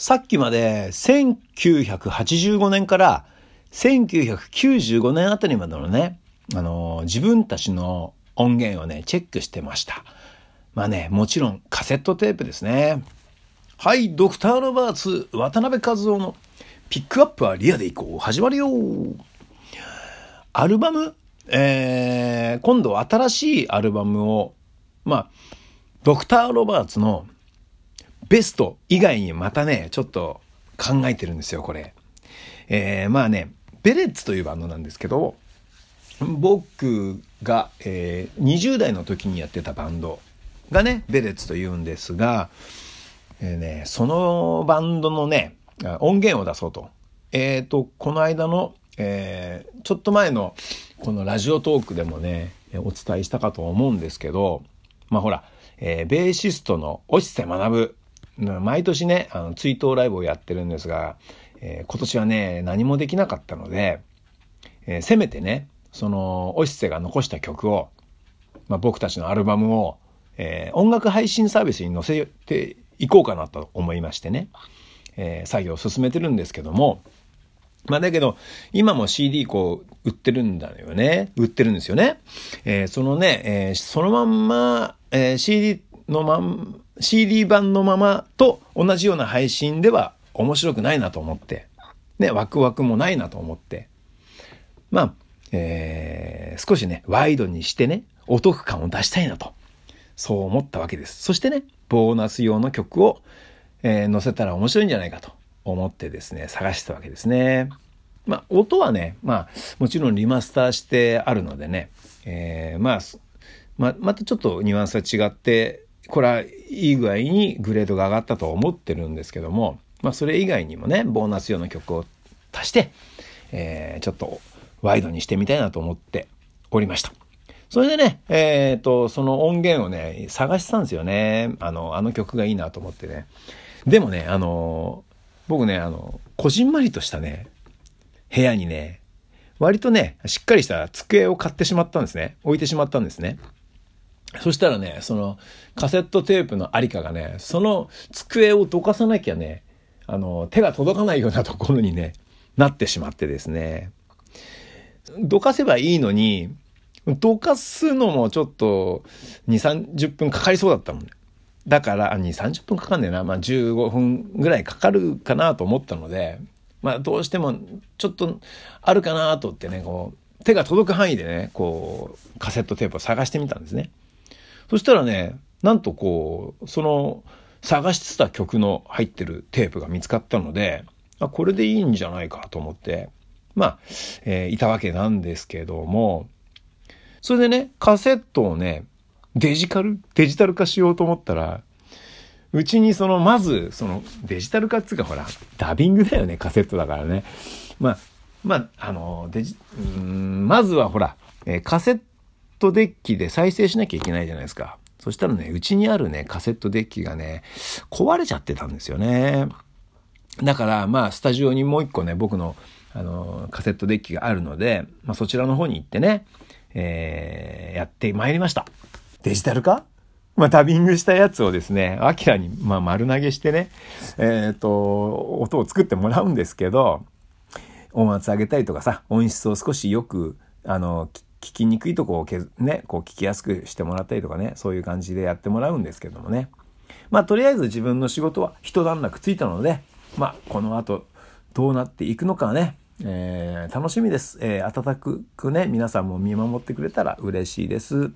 さっきまで1985年から1995年あたりまでのね、あの、自分たちの音源をね、チェックしてました。まあね、もちろんカセットテープですね。はい、ドクター・ロバーツ、渡辺和夫のピックアップはリアでいこう。始まるよアルバム、えー、今度新しいアルバムを、まあ、ドクター・ロバーツのベスト以外にまたね、ちょっと考えてるんですよ、これ。えー、まあね、ベレッツというバンドなんですけど、僕が、えー、20代の時にやってたバンドがね、ベレッツというんですが、えー、ね、そのバンドのね、音源を出そうと。えっ、ー、と、この間の、えー、ちょっと前のこのラジオトークでもね、お伝えしたかと思うんですけど、まあほら、えー、ベーシストの押瀬学毎年ね、あの、追悼ライブをやってるんですが、えー、今年はね、何もできなかったので、えー、せめてね、その、押瀬が残した曲を、まあ、僕たちのアルバムを、えー、音楽配信サービスに載せていこうかなと思いましてね、え、作業を進めてるんですけども、まあだけど、今も CD こう、売ってるんだよね。売ってるんですよね。え、そのね、え、そのまんま、え、CD のまん、CD 版のままと同じような配信では面白くないなと思って、ね、ワクワクもないなと思って、まあ、えー、少しね、ワイドにしてね、お得感を出したいなと、そう思ったわけです。そしてね、ボーナス用の曲を、えー、載せたら面白いんじゃないかと思ってですね、探したわけですね。まあ、音はね、まあ、もちろんリマスターしてあるのでね、えー、まあ、ま、またちょっとニュアンスは違って、これはいい具合にグレードが上がったと思ってるんですけども、まあ、それ以外にもね、ボーナス用の曲を足して、えー、ちょっとワイドにしてみたいなと思っておりました。それでね、えっ、ー、と、その音源をね、探してたんですよね。あの、あの曲がいいなと思ってね。でもね、あの、僕ね、あの、こじんまりとしたね、部屋にね、割とね、しっかりした机を買ってしまったんですね。置いてしまったんですね。そしたらね、そのカセットテープのありかがね、その机をどかさなきゃね、あの、手が届かないようなところにね、なってしまってですね。どかせばいいのに、どかすのもちょっと2、30分かかりそうだったもんね。だから、2、30分かかんねえな。まあ15分ぐらいかかるかなと思ったので、まあどうしてもちょっとあるかなとってね、こう、手が届く範囲でね、こう、カセットテープを探してみたんですね。そしたらね、なんとこう、その、探してた曲の入ってるテープが見つかったので、あこれでいいんじゃないかと思って、まあ、えー、いたわけなんですけども、それでね、カセットをね、デジカル、デジタル化しようと思ったら、うちにその、まず、その、デジタル化っつうかほら、ダビングだよね、カセットだからね。まあ、まあ、あの、デジ、うん、まずはほら、えー、カセットデッキで再生しなきゃいけないじゃないですか。そしたらね、うちにあるね、カセットデッキがね、壊れちゃってたんですよね。だから、まあ、スタジオにもう一個ね、僕の、あの、カセットデッキがあるので、まあ、そちらの方に行ってね、えー、やってまいりました。デジタル化？まあ、ダビングしたやつをですね、アキラに、まあ、丸投げしてね、えっ、ー、と、音を作ってもらうんですけど、音圧上げたりとかさ、音質を少しよく、あの、聞きにくいとこをけね、こう聞きやすくしてもらったりとかね、そういう感じでやってもらうんですけどもね。まあ、とりあえず自分の仕事は一段落ついたので、まあ、この後どうなっていくのかね、えー、楽しみです。えー、温かくね、皆さんも見守ってくれたら嬉しいです。